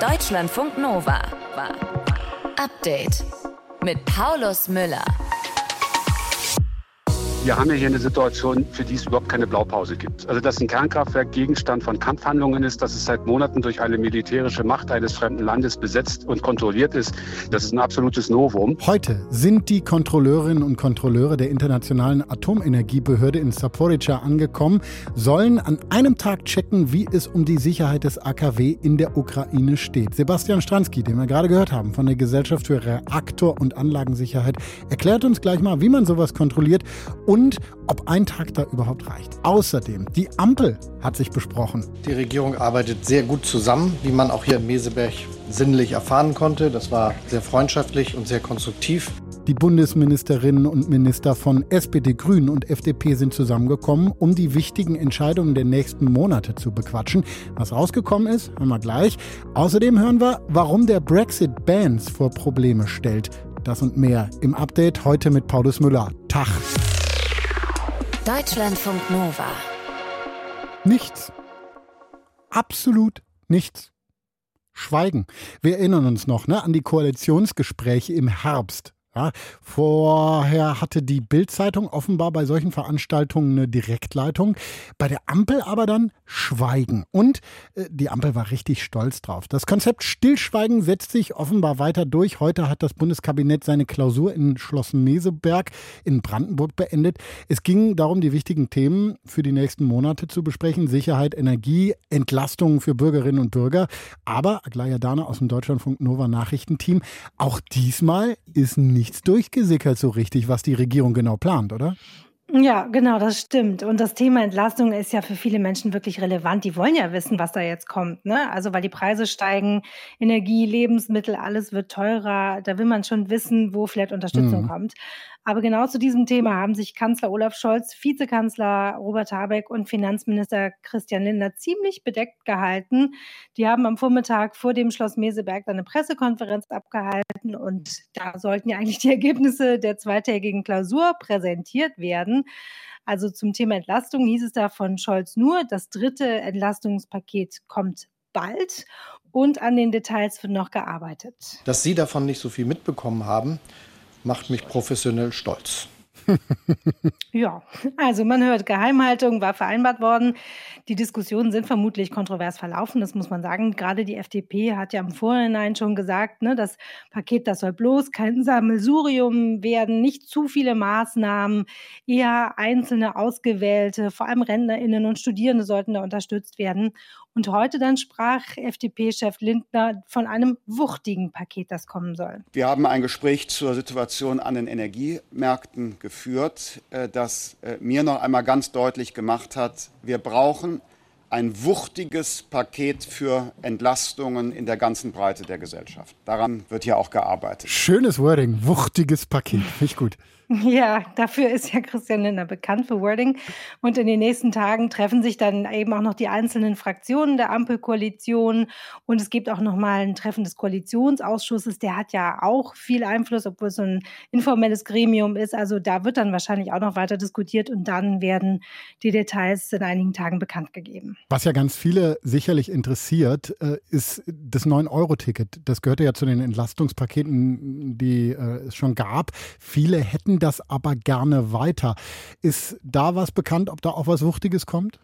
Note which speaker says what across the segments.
Speaker 1: Deutschlandfunk Nova. Update mit Paulus Müller.
Speaker 2: Wir haben ja hier eine Situation, für die es überhaupt keine Blaupause gibt. Also dass ein Kernkraftwerk Gegenstand von Kampfhandlungen ist, dass es seit Monaten durch eine militärische Macht eines fremden Landes besetzt und kontrolliert ist, das ist ein absolutes Novum.
Speaker 3: Heute sind die Kontrolleurinnen und Kontrolleure der Internationalen Atomenergiebehörde in Saporica angekommen, sollen an einem Tag checken, wie es um die Sicherheit des AKW in der Ukraine steht. Sebastian Stransky, den wir gerade gehört haben von der Gesellschaft für Reaktor- und Anlagensicherheit, erklärt uns gleich mal, wie man sowas kontrolliert und ob ein Tag da überhaupt reicht. Außerdem, die Ampel hat sich besprochen.
Speaker 4: Die Regierung arbeitet sehr gut zusammen, wie man auch hier in Meseberg sinnlich erfahren konnte. Das war sehr freundschaftlich und sehr konstruktiv.
Speaker 3: Die Bundesministerinnen und Minister von SPD, Grünen und FDP sind zusammengekommen, um die wichtigen Entscheidungen der nächsten Monate zu bequatschen. Was rausgekommen ist, hören wir gleich. Außerdem hören wir, warum der Brexit Bands vor Probleme stellt. Das und mehr im Update heute mit Paulus Müller. Tag.
Speaker 1: Deutschlandfunk Nova.
Speaker 3: Nichts. Absolut nichts. Schweigen. Wir erinnern uns noch ne, an die Koalitionsgespräche im Herbst. Ja, vorher hatte die Bild-Zeitung offenbar bei solchen Veranstaltungen eine Direktleitung. Bei der Ampel aber dann Schweigen. Und äh, die Ampel war richtig stolz drauf. Das Konzept Stillschweigen setzt sich offenbar weiter durch. Heute hat das Bundeskabinett seine Klausur in Schloss Meseberg in Brandenburg beendet. Es ging darum, die wichtigen Themen für die nächsten Monate zu besprechen. Sicherheit, Energie, Entlastungen für Bürgerinnen und Bürger. Aber Aglaya Dana aus dem Deutschlandfunk Nova Nachrichtenteam, auch diesmal ist nicht nichts durchgesickert so richtig, was die Regierung genau plant, oder?
Speaker 5: Ja, genau, das stimmt. Und das Thema Entlastung ist ja für viele Menschen wirklich relevant. Die wollen ja wissen, was da jetzt kommt. Ne? Also weil die Preise steigen, Energie, Lebensmittel, alles wird teurer. Da will man schon wissen, wo vielleicht Unterstützung mhm. kommt. Aber genau zu diesem Thema haben sich Kanzler Olaf Scholz, Vizekanzler Robert Habeck und Finanzminister Christian Lindner ziemlich bedeckt gehalten. Die haben am Vormittag vor dem Schloss Meseberg eine Pressekonferenz abgehalten und da sollten ja eigentlich die Ergebnisse der zweitägigen Klausur präsentiert werden. Also zum Thema Entlastung hieß es da von Scholz nur, das dritte Entlastungspaket kommt bald und an den Details wird noch gearbeitet.
Speaker 4: Dass Sie davon nicht so viel mitbekommen haben, macht mich professionell stolz.
Speaker 5: ja, also man hört, Geheimhaltung war vereinbart worden. Die Diskussionen sind vermutlich kontrovers verlaufen, das muss man sagen. Gerade die FDP hat ja im Vorhinein schon gesagt, ne, das Paket, das soll bloß kein Sammelsurium werden, nicht zu viele Maßnahmen, eher einzelne ausgewählte, vor allem Rentnerinnen und Studierende sollten da unterstützt werden. Und heute dann sprach FDP-Chef Lindner von einem wuchtigen Paket, das kommen soll.
Speaker 6: Wir haben ein Gespräch zur Situation an den Energiemärkten geführt, äh, das äh, mir noch einmal ganz deutlich gemacht hat, wir brauchen ein wuchtiges Paket für Entlastungen in der ganzen Breite der Gesellschaft. Daran wird ja auch gearbeitet.
Speaker 3: Schönes Wording, wuchtiges Paket, finde ich gut.
Speaker 5: Ja, dafür ist ja Christian Lindner bekannt für Wording. Und in den nächsten Tagen treffen sich dann eben auch noch die einzelnen Fraktionen der Ampelkoalition. Und es gibt auch noch mal ein Treffen des Koalitionsausschusses. Der hat ja auch viel Einfluss, obwohl es so ein informelles Gremium ist. Also da wird dann wahrscheinlich auch noch weiter diskutiert und dann werden die Details in einigen Tagen bekannt gegeben.
Speaker 3: Was ja ganz viele sicherlich interessiert, äh, ist das 9-Euro-Ticket. Das gehörte ja zu den Entlastungspaketen, die äh, es schon gab. Viele hätten das aber gerne weiter. Ist da was bekannt, ob da auch was Wuchtiges kommt?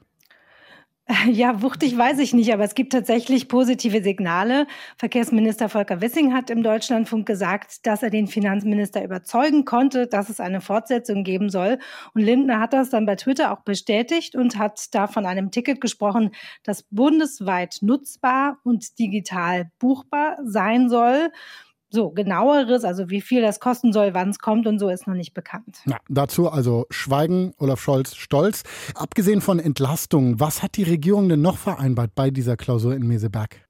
Speaker 5: Ja, wuchtig weiß ich nicht, aber es gibt tatsächlich positive Signale. Verkehrsminister Volker Wissing hat im Deutschlandfunk gesagt, dass er den Finanzminister überzeugen konnte, dass es eine Fortsetzung geben soll. Und Lindner hat das dann bei Twitter auch bestätigt und hat da von einem Ticket gesprochen, das bundesweit nutzbar und digital buchbar sein soll. So, genaueres, also wie viel das kosten soll, wann es kommt und so, ist noch nicht bekannt.
Speaker 3: Ja, dazu also Schweigen, Olaf Scholz stolz. Abgesehen von Entlastungen, was hat die Regierung denn noch vereinbart bei dieser Klausur in Meseberg?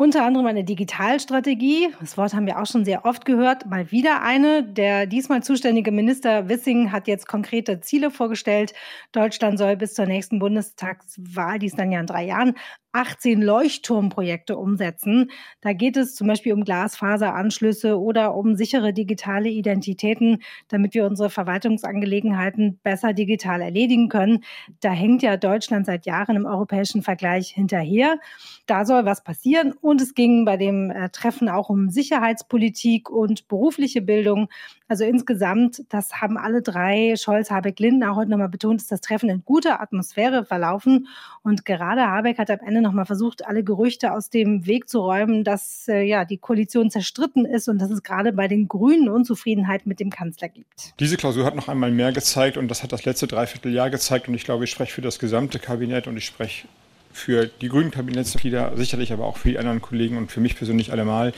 Speaker 5: Unter anderem eine Digitalstrategie. Das Wort haben wir auch schon sehr oft gehört. Mal wieder eine. Der diesmal zuständige Minister Wissing hat jetzt konkrete Ziele vorgestellt. Deutschland soll bis zur nächsten Bundestagswahl, die ist dann ja in drei Jahren, 18 Leuchtturmprojekte umsetzen. Da geht es zum Beispiel um Glasfaseranschlüsse oder um sichere digitale Identitäten, damit wir unsere Verwaltungsangelegenheiten besser digital erledigen können. Da hängt ja Deutschland seit Jahren im europäischen Vergleich hinterher. Da soll was passieren es ging bei dem äh, Treffen auch um Sicherheitspolitik und berufliche Bildung. Also insgesamt, das haben alle drei, Scholz, Habeck, Linden auch heute nochmal betont, ist das Treffen in guter Atmosphäre verlaufen. Und gerade Habeck hat am Ende nochmal versucht, alle Gerüchte aus dem Weg zu räumen, dass äh, ja die Koalition zerstritten ist und dass es gerade bei den Grünen Unzufriedenheit mit dem Kanzler gibt.
Speaker 7: Diese Klausur hat noch einmal mehr gezeigt und das hat das letzte Dreivierteljahr gezeigt. Und ich glaube, ich spreche für das gesamte Kabinett und ich spreche für die grünen Kabinettsmitglieder, sicherlich aber auch für die anderen Kollegen und für mich persönlich allemal,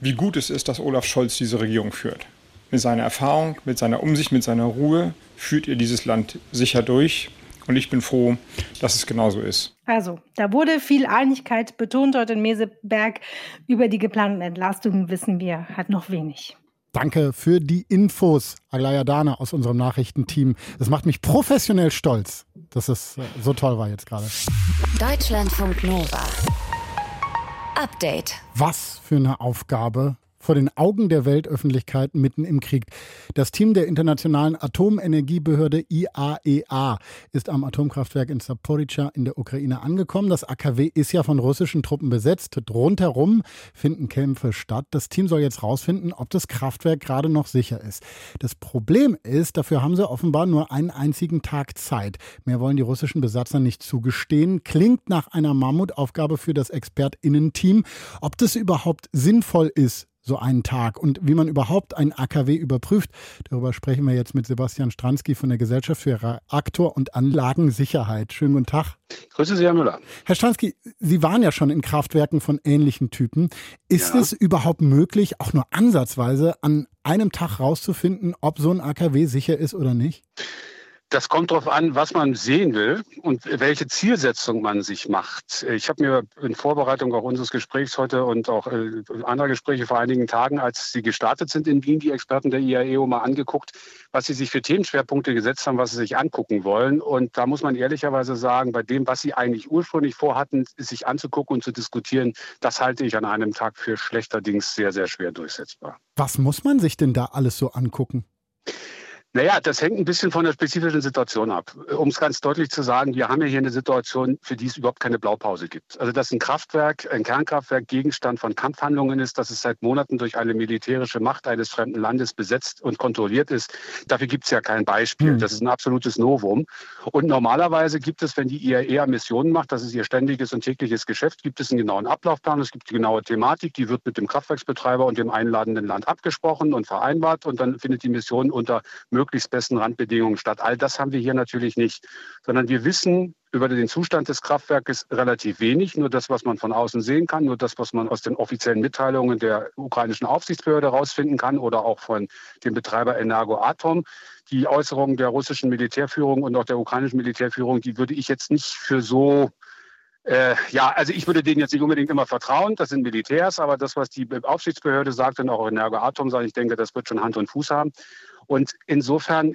Speaker 7: wie gut es ist, dass Olaf Scholz diese Regierung führt. Mit seiner Erfahrung, mit seiner Umsicht, mit seiner Ruhe führt ihr dieses Land sicher durch. Und ich bin froh, dass es genauso ist.
Speaker 5: Also, da wurde viel Einigkeit betont dort in Meseberg. Über die geplanten Entlastungen wissen wir halt noch wenig.
Speaker 3: Danke für die Infos, Aglaya Dana aus unserem Nachrichtenteam. Das macht mich professionell stolz, dass es äh, so toll war jetzt gerade.
Speaker 1: Deutschlandfunk Nova. Update.
Speaker 3: Was für eine Aufgabe vor den Augen der Weltöffentlichkeit mitten im Krieg. Das Team der Internationalen Atomenergiebehörde IAEA e ist am Atomkraftwerk in Saporica in der Ukraine angekommen. Das AKW ist ja von russischen Truppen besetzt. Rundherum finden Kämpfe statt. Das Team soll jetzt rausfinden, ob das Kraftwerk gerade noch sicher ist. Das Problem ist, dafür haben sie offenbar nur einen einzigen Tag Zeit. Mehr wollen die russischen Besatzer nicht zugestehen. Klingt nach einer Mammutaufgabe für das Expertinnenteam. Ob das überhaupt sinnvoll ist, so einen Tag und wie man überhaupt ein AKW überprüft. Darüber sprechen wir jetzt mit Sebastian Stransky von der Gesellschaft für Reaktor- und Anlagensicherheit. Schönen guten Tag.
Speaker 2: Grüße Sie, Herr Müller.
Speaker 3: Herr Stransky, Sie waren ja schon in Kraftwerken von ähnlichen Typen. Ist ja. es überhaupt möglich, auch nur ansatzweise an einem Tag rauszufinden, ob so ein AKW sicher ist oder nicht?
Speaker 2: Das kommt darauf an, was man sehen will und welche Zielsetzung man sich macht. Ich habe mir in Vorbereitung auch unseres Gesprächs heute und auch äh, anderer Gespräche vor einigen Tagen, als sie gestartet sind in Wien, die Experten der IAEO mal angeguckt, was sie sich für Themenschwerpunkte gesetzt haben, was sie sich angucken wollen. Und da muss man ehrlicherweise sagen, bei dem, was sie eigentlich ursprünglich vorhatten, sich anzugucken und zu diskutieren, das halte ich an einem Tag für schlechterdings sehr, sehr schwer durchsetzbar.
Speaker 3: Was muss man sich denn da alles so angucken?
Speaker 2: Naja, das hängt ein bisschen von der spezifischen Situation ab. Um es ganz deutlich zu sagen, wir haben ja hier eine Situation, für die es überhaupt keine Blaupause gibt. Also dass ein Kraftwerk, ein Kernkraftwerk Gegenstand von Kampfhandlungen ist, dass es seit Monaten durch eine militärische Macht eines fremden Landes besetzt und kontrolliert ist, dafür gibt es ja kein Beispiel. Hm. Das ist ein absolutes Novum. Und normalerweise gibt es, wenn die IAEA Missionen macht, das ist ihr ständiges und tägliches Geschäft, gibt es einen genauen Ablaufplan, es gibt die genaue Thematik, die wird mit dem Kraftwerksbetreiber und dem einladenden Land abgesprochen und vereinbart und dann findet die Mission unter möglichst besten Randbedingungen statt. All das haben wir hier natürlich nicht, sondern wir wissen über den Zustand des Kraftwerkes relativ wenig. Nur das, was man von außen sehen kann, nur das, was man aus den offiziellen Mitteilungen der ukrainischen Aufsichtsbehörde herausfinden kann oder auch von dem Betreiber Energoatom. Die Äußerungen der russischen Militärführung und auch der ukrainischen Militärführung, die würde ich jetzt nicht für so äh, ja, also ich würde denen jetzt nicht unbedingt immer vertrauen, das sind Militärs, aber das, was die Aufsichtsbehörde sagt und auch Energoatom sagt, ich denke, das wird schon Hand und Fuß haben. Und insofern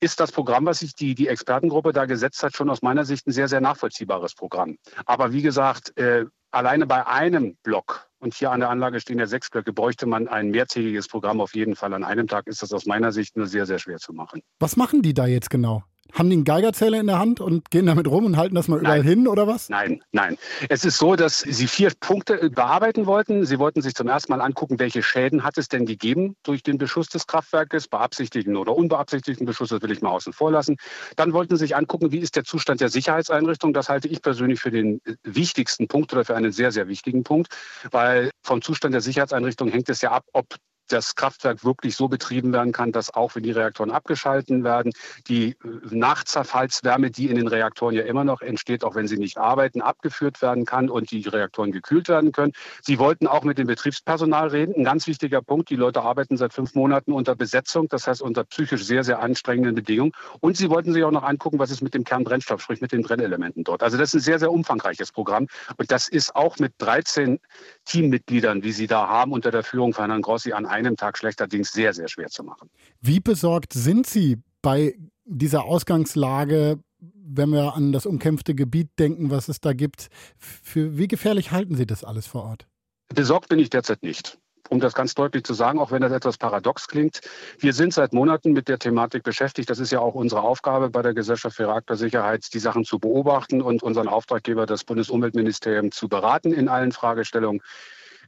Speaker 2: ist das Programm, was sich die, die Expertengruppe da gesetzt hat, schon aus meiner Sicht ein sehr, sehr nachvollziehbares Programm. Aber wie gesagt, äh, alleine bei einem Block, und hier an der Anlage stehen ja sechs Blöcke, bräuchte man ein mehrtägiges Programm auf jeden Fall. An einem Tag ist das aus meiner Sicht nur sehr, sehr schwer zu machen.
Speaker 3: Was machen die da jetzt genau? Haben die einen Geigerzähler in der Hand und gehen damit rum und halten das mal überall nein. hin oder was?
Speaker 2: Nein, nein. Es ist so, dass Sie vier Punkte bearbeiten wollten. Sie wollten sich zum ersten Mal angucken, welche Schäden hat es denn gegeben durch den Beschuss des Kraftwerkes, beabsichtigten oder unbeabsichtigten Beschuss, das will ich mal außen vor lassen. Dann wollten Sie sich angucken, wie ist der Zustand der Sicherheitseinrichtung. Das halte ich persönlich für den wichtigsten Punkt oder für einen sehr, sehr wichtigen Punkt, weil vom Zustand der Sicherheitseinrichtung hängt es ja ab, ob das Kraftwerk wirklich so betrieben werden kann, dass auch wenn die Reaktoren abgeschalten werden, die äh, Nachzerfallswärme, die in den Reaktoren ja immer noch entsteht, auch wenn sie nicht arbeiten, abgeführt werden kann und die Reaktoren gekühlt werden können. Sie wollten auch mit dem Betriebspersonal reden. Ein ganz wichtiger Punkt. Die Leute arbeiten seit fünf Monaten unter Besetzung, das heißt unter psychisch sehr, sehr anstrengenden Bedingungen. Und sie wollten sich auch noch angucken, was ist mit dem Kernbrennstoff, sprich mit den Brennelementen dort. Also das ist ein sehr, sehr umfangreiches Programm. Und das ist auch mit 13 Teammitgliedern, wie sie da haben, unter der Führung von Herrn Grossi an einem Tag schlechterdings sehr, sehr schwer zu machen.
Speaker 3: Wie besorgt sind Sie bei dieser Ausgangslage, wenn wir an das umkämpfte Gebiet denken, was es da gibt? Für wie gefährlich halten Sie das alles vor Ort?
Speaker 2: Besorgt bin ich derzeit nicht. um das ganz deutlich zu sagen, auch wenn das etwas paradox klingt. Wir sind seit Monaten mit der Thematik beschäftigt. Das ist ja auch unsere Aufgabe bei der Gesellschaft für Reaktorsicherheit, die Sachen zu beobachten und unseren Auftraggeber, das Bundesumweltministerium, zu beraten in allen Fragestellungen.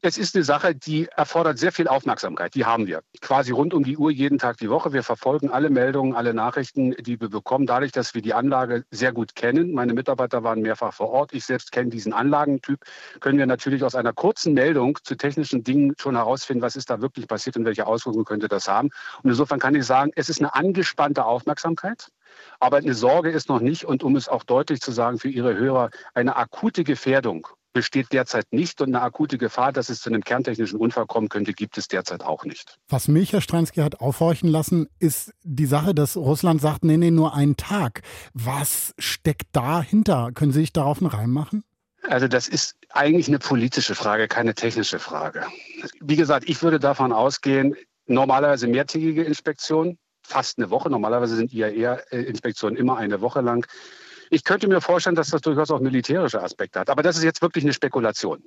Speaker 2: Es ist eine Sache, die erfordert sehr viel Aufmerksamkeit. Die haben wir quasi rund um die Uhr, jeden Tag die Woche. Wir verfolgen alle Meldungen, alle Nachrichten, die wir bekommen. Dadurch, dass wir die Anlage sehr gut kennen, meine Mitarbeiter waren mehrfach vor Ort, ich selbst kenne diesen Anlagentyp, können wir natürlich aus einer kurzen Meldung zu technischen Dingen schon herausfinden, was ist da wirklich passiert und welche Auswirkungen könnte das haben. Und insofern kann ich sagen, es ist eine angespannte Aufmerksamkeit. Aber eine Sorge ist noch nicht, und um es auch deutlich zu sagen für Ihre Hörer, eine akute Gefährdung besteht derzeit nicht und eine akute Gefahr, dass es zu einem kerntechnischen Unfall kommen könnte, gibt es derzeit auch nicht.
Speaker 3: Was mich, Herr Stransky, hat aufhorchen lassen, ist die Sache, dass Russland sagt, nee, nee, nur einen Tag. Was steckt dahinter? Können Sie sich darauf einen Reim machen?
Speaker 2: Also das ist eigentlich eine politische Frage, keine technische Frage. Wie gesagt, ich würde davon ausgehen, normalerweise mehrtägige Inspektion, fast eine Woche. Normalerweise sind IAEA-Inspektionen immer eine Woche lang. Ich könnte mir vorstellen, dass das durchaus auch militärische Aspekte hat. Aber das ist jetzt wirklich eine Spekulation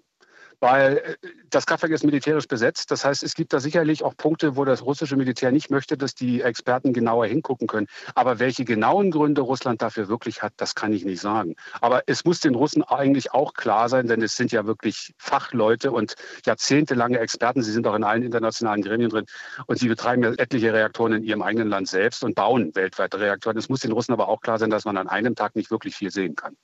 Speaker 2: weil äh, das Kraftwerk ist militärisch besetzt. Das heißt, es gibt da sicherlich auch Punkte, wo das russische Militär nicht möchte, dass die Experten genauer hingucken können. Aber welche genauen Gründe Russland dafür wirklich hat, das kann ich nicht sagen. Aber es muss den Russen eigentlich auch klar sein, denn es sind ja wirklich Fachleute und jahrzehntelange Experten. Sie sind auch in allen internationalen Gremien drin und sie betreiben ja etliche Reaktoren in ihrem eigenen Land selbst und bauen weltweite Reaktoren. Es muss den Russen aber auch klar sein, dass man an einem Tag nicht wirklich viel sehen kann.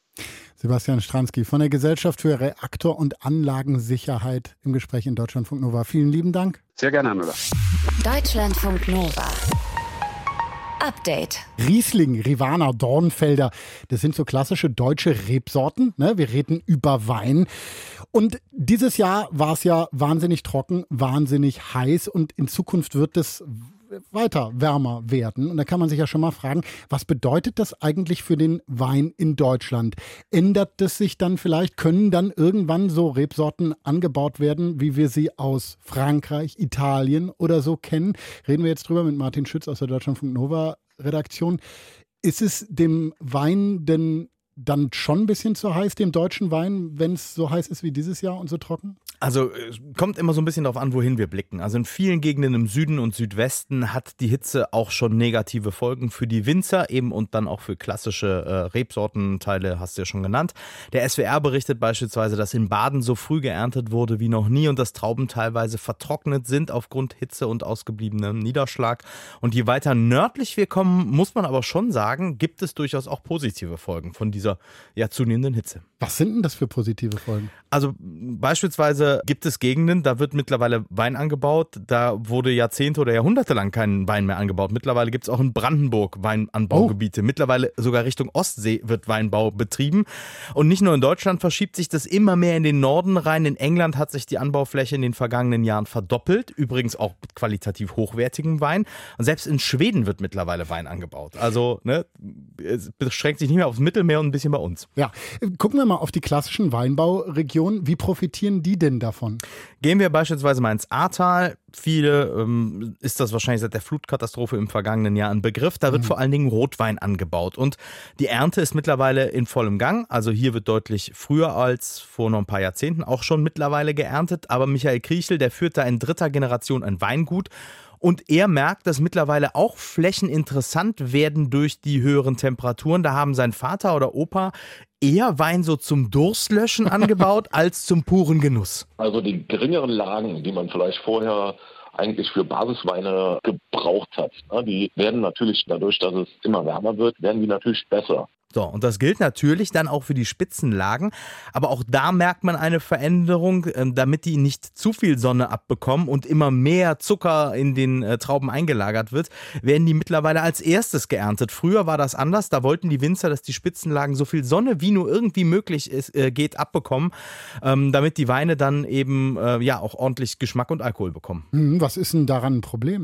Speaker 3: Sebastian Stransky von der Gesellschaft für Reaktor- und Anlagensicherheit im Gespräch in Deutschlandfunk Nova. Vielen lieben Dank.
Speaker 2: Sehr gerne, Herr Müller.
Speaker 1: Deutschlandfunk Nova. Update.
Speaker 3: Riesling, Rivana, Dornfelder, das sind so klassische deutsche Rebsorten. Ne? Wir reden über Wein. Und dieses Jahr war es ja wahnsinnig trocken, wahnsinnig heiß und in Zukunft wird es weiter wärmer werden. Und da kann man sich ja schon mal fragen, was bedeutet das eigentlich für den Wein in Deutschland? Ändert es sich dann vielleicht, können dann irgendwann so Rebsorten angebaut werden, wie wir sie aus Frankreich, Italien oder so kennen? Reden wir jetzt drüber mit Martin Schütz aus der Deutschlandfunk Nova Redaktion. Ist es dem Wein denn dann schon ein bisschen zu heiß, dem deutschen Wein, wenn es so heiß ist wie dieses Jahr und so trocken?
Speaker 8: Also kommt immer so ein bisschen darauf an, wohin wir blicken. Also in vielen Gegenden im Süden und Südwesten hat die Hitze auch schon negative Folgen für die Winzer eben und dann auch für klassische äh, Rebsortenteile, hast du ja schon genannt. Der SWR berichtet beispielsweise, dass in Baden so früh geerntet wurde wie noch nie und dass Trauben teilweise vertrocknet sind aufgrund Hitze und ausgebliebenem Niederschlag. Und je weiter nördlich wir kommen, muss man aber schon sagen, gibt es durchaus auch positive Folgen von dieser ja zunehmenden Hitze.
Speaker 3: Was sind denn das für positive Folgen?
Speaker 8: Also beispielsweise gibt es Gegenden, da wird mittlerweile Wein angebaut. Da wurde Jahrzehnte oder Jahrhunderte lang kein Wein mehr angebaut. Mittlerweile gibt es auch in Brandenburg Weinanbaugebiete. Oh. Mittlerweile sogar Richtung Ostsee wird Weinbau betrieben. Und nicht nur in Deutschland verschiebt sich das immer mehr in den Norden rein. In England hat sich die Anbaufläche in den vergangenen Jahren verdoppelt. Übrigens auch mit qualitativ hochwertigem Wein. Und selbst in Schweden wird mittlerweile Wein angebaut. Also ne, es beschränkt sich nicht mehr aufs Mittelmeer und ein bisschen bei uns.
Speaker 3: Ja, gucken wir mal auf die klassischen Weinbauregionen. Wie profitieren die denn davon?
Speaker 8: Gehen wir beispielsweise mal ins Ahrtal. Viele ähm, ist das wahrscheinlich seit der Flutkatastrophe im vergangenen Jahr ein Begriff. Da wird mhm. vor allen Dingen Rotwein angebaut und die Ernte ist mittlerweile in vollem Gang. Also hier wird deutlich früher als vor noch ein paar Jahrzehnten auch schon mittlerweile geerntet. Aber Michael Kriechel, der führt da in dritter Generation ein Weingut und er merkt, dass mittlerweile auch Flächen interessant werden durch die höheren Temperaturen. Da haben sein Vater oder Opa eher Wein so zum Durstlöschen angebaut als zum puren Genuss.
Speaker 9: Also die geringeren Lagen, die man vielleicht vorher eigentlich für Basisweine gebraucht hat. Ne, die werden natürlich dadurch, dass es immer wärmer wird, werden die natürlich besser.
Speaker 8: So, und das gilt natürlich dann auch für die Spitzenlagen. Aber auch da merkt man eine Veränderung, ähm, damit die nicht zu viel Sonne abbekommen und immer mehr Zucker in den äh, Trauben eingelagert wird, werden die mittlerweile als erstes geerntet. Früher war das anders. Da wollten die Winzer, dass die Spitzenlagen so viel Sonne wie nur irgendwie möglich ist, äh, geht, abbekommen, ähm, damit die Weine dann eben äh, ja auch ordentlich Geschmack und Alkohol bekommen.
Speaker 3: Hm, was ist denn daran ein Problem?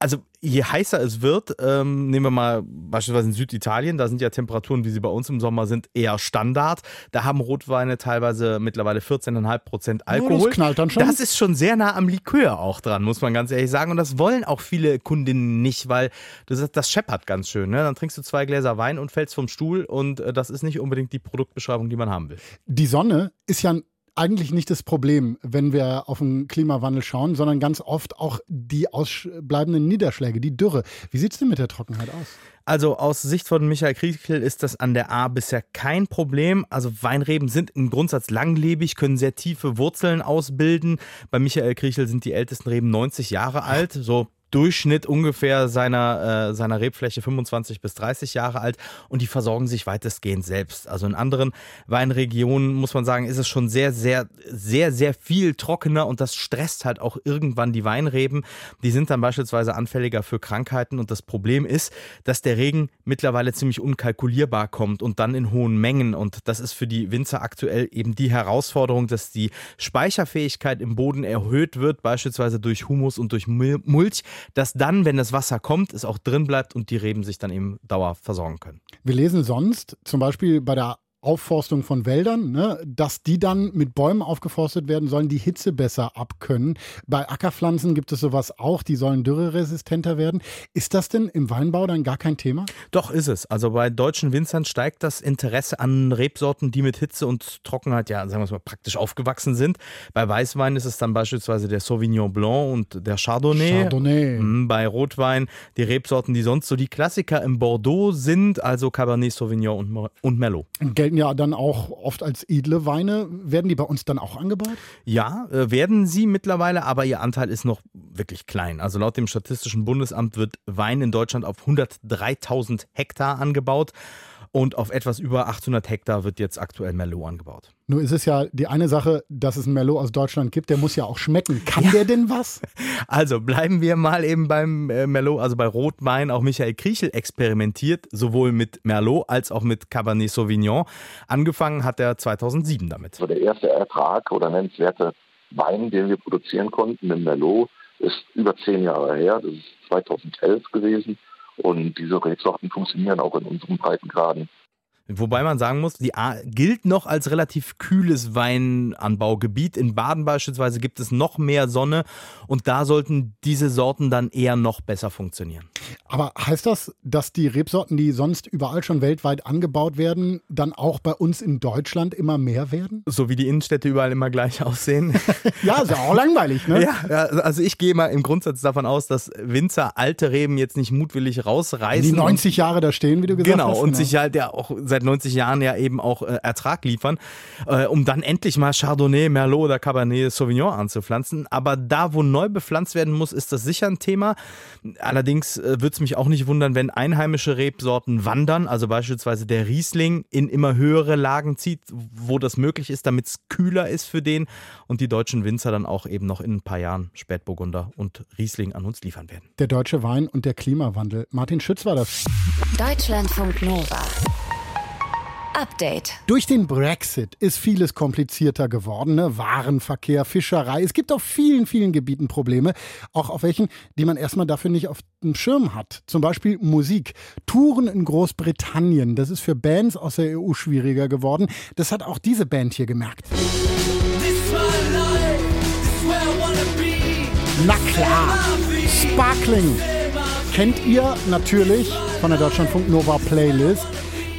Speaker 8: Also je heißer es wird, ähm, nehmen wir mal beispielsweise in Süditalien, da sind ja Temperaturen, wie sie bei uns im Sommer sind, eher Standard. Da haben Rotweine teilweise mittlerweile 14,5 Prozent Alkohol. Oh,
Speaker 3: das knallt dann schon.
Speaker 8: Das ist schon sehr nah am Likör auch dran, muss man ganz ehrlich sagen. Und das wollen auch viele Kundinnen nicht, weil das, das scheppert ganz schön. Ne? Dann trinkst du zwei Gläser Wein und fällst vom Stuhl und äh, das ist nicht unbedingt die Produktbeschreibung, die man haben will.
Speaker 3: Die Sonne ist ja ein eigentlich nicht das Problem, wenn wir auf den Klimawandel schauen, sondern ganz oft auch die ausbleibenden Niederschläge, die Dürre. Wie sieht es denn mit der Trockenheit aus?
Speaker 8: Also aus Sicht von Michael Kriekel ist das an der A bisher kein Problem. Also Weinreben sind im Grundsatz langlebig, können sehr tiefe Wurzeln ausbilden. Bei Michael Kriechel sind die ältesten Reben 90 Jahre alt, so Durchschnitt ungefähr seiner, äh, seiner Rebfläche 25 bis 30 Jahre alt und die versorgen sich weitestgehend selbst. Also in anderen Weinregionen muss man sagen, ist es schon sehr, sehr, sehr, sehr viel trockener und das stresst halt auch irgendwann die Weinreben. Die sind dann beispielsweise anfälliger für Krankheiten und das Problem ist, dass der Regen mittlerweile ziemlich unkalkulierbar kommt und dann in hohen Mengen und das ist für die Winzer aktuell eben die Herausforderung, dass die Speicherfähigkeit im Boden erhöht wird, beispielsweise durch Humus und durch Mulch dass dann, wenn das Wasser kommt, es auch drin bleibt und die Reben sich dann eben dauer versorgen können.
Speaker 3: Wir lesen sonst, zum Beispiel bei der Aufforstung von Wäldern, ne, dass die dann mit Bäumen aufgeforstet werden sollen, die Hitze besser abkönnen. Bei Ackerpflanzen gibt es sowas auch, die sollen dürreresistenter werden. Ist das denn im Weinbau dann gar kein Thema?
Speaker 8: Doch, ist es. Also bei deutschen Winzern steigt das Interesse an Rebsorten, die mit Hitze und Trockenheit, ja, sagen wir es mal, praktisch aufgewachsen sind. Bei Weißwein ist es dann beispielsweise der Sauvignon Blanc und der Chardonnay.
Speaker 3: Chardonnay.
Speaker 8: Mhm, bei Rotwein die Rebsorten, die sonst so die Klassiker im Bordeaux sind, also Cabernet Sauvignon und, und Merlot.
Speaker 3: Geld gelten ja dann auch oft als edle Weine. Werden die bei uns dann auch angebaut?
Speaker 8: Ja, äh, werden sie mittlerweile, aber ihr Anteil ist noch wirklich klein. Also laut dem Statistischen Bundesamt wird Wein in Deutschland auf 103.000 Hektar angebaut und auf etwas über 800 Hektar wird jetzt aktuell Merlot angebaut.
Speaker 3: Nur ist es ja die eine Sache, dass es einen Merlot aus Deutschland gibt, der muss ja auch schmecken. Kann ja. der denn was?
Speaker 8: Also bleiben wir mal eben beim äh, Merlot, also bei Rotwein. Auch Michael Kriechel experimentiert sowohl mit Merlot als auch mit Cabernet Sauvignon. Angefangen hat er 2007 damit.
Speaker 9: So der erste Ertrag oder nennenswerte Wein, den wir produzieren konnten mit Merlot, ist über zehn Jahre her. Das ist 2011 gewesen. Und diese Rebsorten funktionieren auch in unseren Breitengraden
Speaker 8: Wobei man sagen muss, die A gilt noch als relativ kühles Weinanbaugebiet. In Baden beispielsweise gibt es noch mehr Sonne und da sollten diese Sorten dann eher noch besser funktionieren.
Speaker 3: Aber heißt das, dass die Rebsorten, die sonst überall schon weltweit angebaut werden, dann auch bei uns in Deutschland immer mehr werden?
Speaker 8: So wie die Innenstädte überall immer gleich aussehen.
Speaker 3: ja, ist ja auch langweilig, ne?
Speaker 8: Ja, also ich gehe mal im Grundsatz davon aus, dass Winzer alte Reben jetzt nicht mutwillig rausreißen.
Speaker 3: Die 90 Jahre da stehen, wie du gesagt
Speaker 8: genau,
Speaker 3: hast.
Speaker 8: Genau, und sich halt ja auch seit 90 Jahren ja eben auch äh, Ertrag liefern, äh, um dann endlich mal Chardonnay, Merlot oder Cabernet Sauvignon anzupflanzen. Aber da, wo neu bepflanzt werden muss, ist das sicher ein Thema. Allerdings äh, würde es mich auch nicht wundern, wenn einheimische Rebsorten wandern, also beispielsweise der Riesling in immer höhere Lagen zieht, wo das möglich ist, damit es kühler ist für den und die deutschen Winzer dann auch eben noch in ein paar Jahren Spätburgunder und Riesling an uns liefern werden.
Speaker 3: Der deutsche Wein und der Klimawandel. Martin Schütz war das.
Speaker 1: Deutschlandfunk Nova. Update.
Speaker 3: Durch den Brexit ist vieles komplizierter geworden. Ne? Warenverkehr, Fischerei. Es gibt auf vielen, vielen Gebieten Probleme. Auch auf welchen, die man erstmal dafür nicht auf dem Schirm hat. Zum Beispiel Musik. Touren in Großbritannien. Das ist für Bands aus der EU schwieriger geworden. Das hat auch diese Band hier gemerkt. Na klar. Sparkling. Kennt ihr natürlich von der Deutschlandfunk Nova Playlist.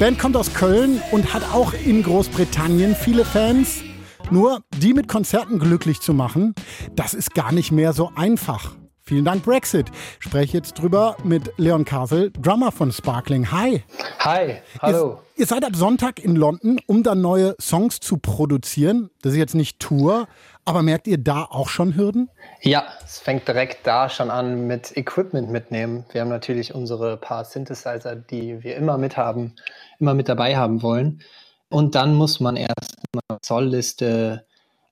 Speaker 3: Band kommt aus Köln und hat auch in Großbritannien viele Fans. Nur die mit Konzerten glücklich zu machen, das ist gar nicht mehr so einfach. Vielen Dank, Brexit. Spreche jetzt drüber mit Leon Kasel, Drummer von Sparkling. Hi.
Speaker 10: Hi, hallo.
Speaker 3: Ihr, ihr seid ab Sonntag in London, um dann neue Songs zu produzieren. Das ist jetzt nicht Tour, aber merkt ihr da auch schon Hürden?
Speaker 10: Ja, es fängt direkt da schon an mit Equipment mitnehmen. Wir haben natürlich unsere paar Synthesizer, die wir immer mithaben, immer mit dabei haben wollen. Und dann muss man erst eine Zollliste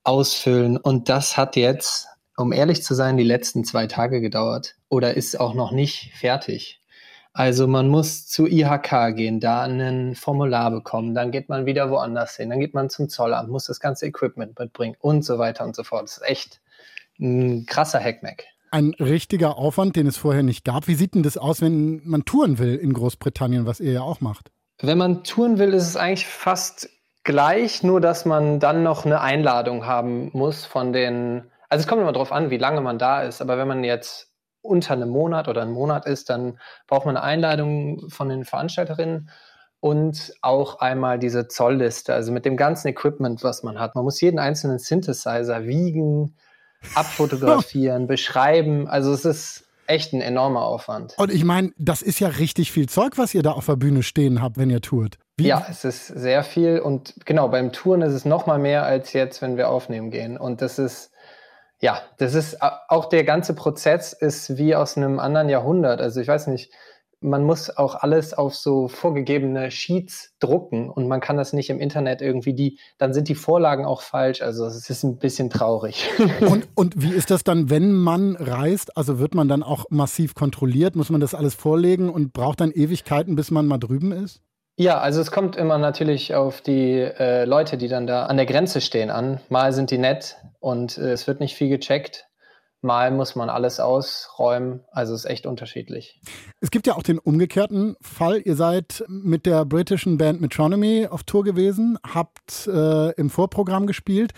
Speaker 10: ausfüllen. Und das hat jetzt, um ehrlich zu sein, die letzten zwei Tage gedauert oder ist auch noch nicht fertig. Also man muss zu IHK gehen, da ein Formular bekommen, dann geht man wieder woanders hin, dann geht man zum Zollamt, muss das ganze Equipment mitbringen und so weiter und so fort. Das ist echt ein krasser Hackmack.
Speaker 3: Ein richtiger Aufwand, den es vorher nicht gab. Wie sieht denn das aus, wenn man touren will in Großbritannien, was ihr ja auch macht?
Speaker 10: Wenn man touren will, ist es eigentlich fast gleich, nur dass man dann noch eine Einladung haben muss von den. Also es kommt immer darauf an, wie lange man da ist, aber wenn man jetzt unter einem Monat oder einem Monat ist, dann braucht man eine Einladung von den Veranstalterinnen und auch einmal diese Zollliste, also mit dem ganzen Equipment, was man hat. Man muss jeden einzelnen Synthesizer wiegen, abfotografieren, beschreiben. Also es ist echt ein enormer Aufwand.
Speaker 3: Und ich meine, das ist ja richtig viel Zeug, was ihr da auf der Bühne stehen habt, wenn ihr tourt.
Speaker 10: Wie? Ja, es ist sehr viel und genau, beim Touren ist es noch mal mehr als jetzt, wenn wir aufnehmen gehen. Und das ist, ja, das ist auch der ganze Prozess ist wie aus einem anderen Jahrhundert. Also ich weiß nicht, man muss auch alles auf so vorgegebene Sheets drucken und man kann das nicht im Internet irgendwie die, dann sind die Vorlagen auch falsch. Also es ist ein bisschen traurig.
Speaker 3: Und, und wie ist das dann, wenn man reist? Also wird man dann auch massiv kontrolliert? Muss man das alles vorlegen und braucht dann Ewigkeiten, bis man mal drüben ist?
Speaker 10: Ja, also es kommt immer natürlich auf die äh, Leute, die dann da an der Grenze stehen an. Mal sind die nett und äh, es wird nicht viel gecheckt. Mal muss man alles ausräumen. Also es ist echt unterschiedlich.
Speaker 3: Es gibt ja auch den umgekehrten Fall. Ihr seid mit der britischen Band Metronomy auf Tour gewesen, habt äh, im Vorprogramm gespielt.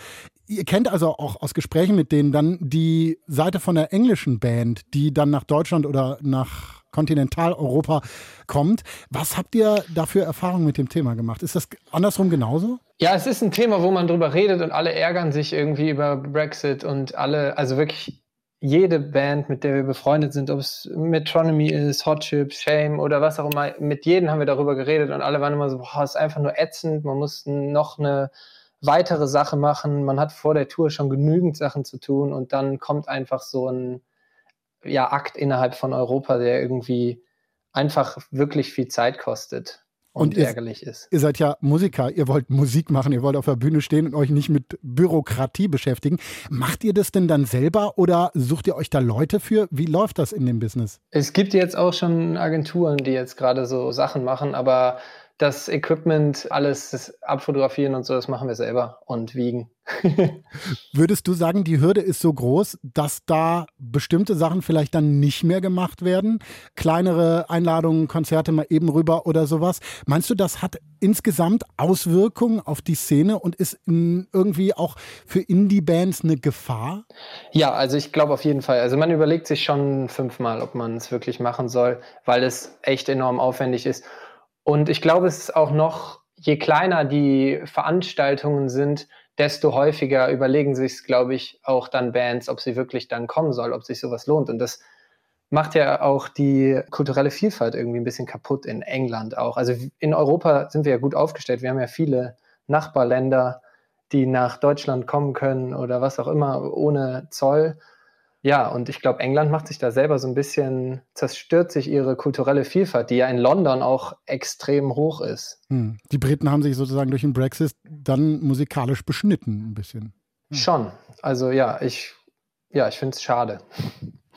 Speaker 3: Ihr kennt also auch aus Gesprächen mit denen dann die Seite von der englischen Band, die dann nach Deutschland oder nach Kontinentaleuropa kommt. Was habt ihr da für Erfahrungen mit dem Thema gemacht? Ist das andersrum genauso?
Speaker 10: Ja, es ist ein Thema, wo man drüber redet und alle ärgern sich irgendwie über Brexit und alle, also wirklich jede Band, mit der wir befreundet sind, ob es Metronomy ist, Hot Chips, Shame oder was auch immer, mit jedem haben wir darüber geredet und alle waren immer so, boah, ist einfach nur ätzend, man muss noch eine weitere Sache machen, man hat vor der Tour schon genügend Sachen zu tun und dann kommt einfach so ein ja, Akt innerhalb von Europa, der irgendwie einfach wirklich viel Zeit kostet und, und ihr, ärgerlich ist.
Speaker 3: Ihr seid ja Musiker, ihr wollt Musik machen, ihr wollt auf der Bühne stehen und euch nicht mit Bürokratie beschäftigen. Macht ihr das denn dann selber oder sucht ihr euch da Leute für? Wie läuft das in dem Business?
Speaker 10: Es gibt jetzt auch schon Agenturen, die jetzt gerade so Sachen machen, aber das Equipment, alles das Abfotografieren und so, das machen wir selber und wiegen.
Speaker 3: Würdest du sagen, die Hürde ist so groß, dass da bestimmte Sachen vielleicht dann nicht mehr gemacht werden? Kleinere Einladungen, Konzerte mal eben rüber oder sowas. Meinst du, das hat insgesamt Auswirkungen auf die Szene und ist irgendwie auch für Indie-Bands eine Gefahr?
Speaker 10: Ja, also ich glaube auf jeden Fall. Also man überlegt sich schon fünfmal, ob man es wirklich machen soll, weil es echt enorm aufwendig ist. Und ich glaube, es ist auch noch, je kleiner die Veranstaltungen sind, desto häufiger überlegen sich glaube ich, auch dann Bands, ob sie wirklich dann kommen soll, ob sich sowas lohnt. Und das macht ja auch die kulturelle Vielfalt irgendwie ein bisschen kaputt in England auch. Also in Europa sind wir ja gut aufgestellt. Wir haben ja viele Nachbarländer, die nach Deutschland kommen können oder was auch immer ohne Zoll. Ja, und ich glaube, England macht sich da selber so ein bisschen, zerstört sich ihre kulturelle Vielfalt, die ja in London auch extrem hoch ist.
Speaker 3: Hm. Die Briten haben sich sozusagen durch den Brexit dann musikalisch beschnitten, ein bisschen.
Speaker 10: Hm. Schon. Also ja, ich, ja, ich finde es schade.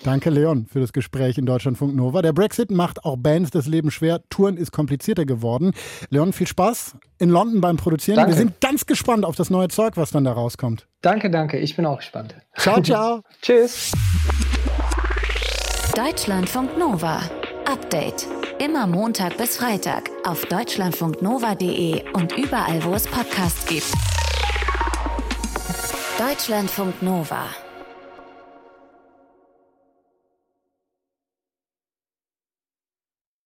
Speaker 3: Danke, Leon, für das Gespräch in Deutschlandfunk Nova. Der Brexit macht auch Bands das Leben schwer. Touren ist komplizierter geworden. Leon, viel Spaß in London beim Produzieren. Danke. Wir sind ganz gespannt auf das neue Zeug, was dann da rauskommt.
Speaker 10: Danke, danke. Ich bin auch gespannt.
Speaker 3: Ciao, ciao.
Speaker 10: Tschüss.
Speaker 1: Deutschlandfunk Nova. Update. Immer Montag bis Freitag auf deutschlandfunknova.de und überall, wo es Podcasts gibt. Deutschlandfunk Nova.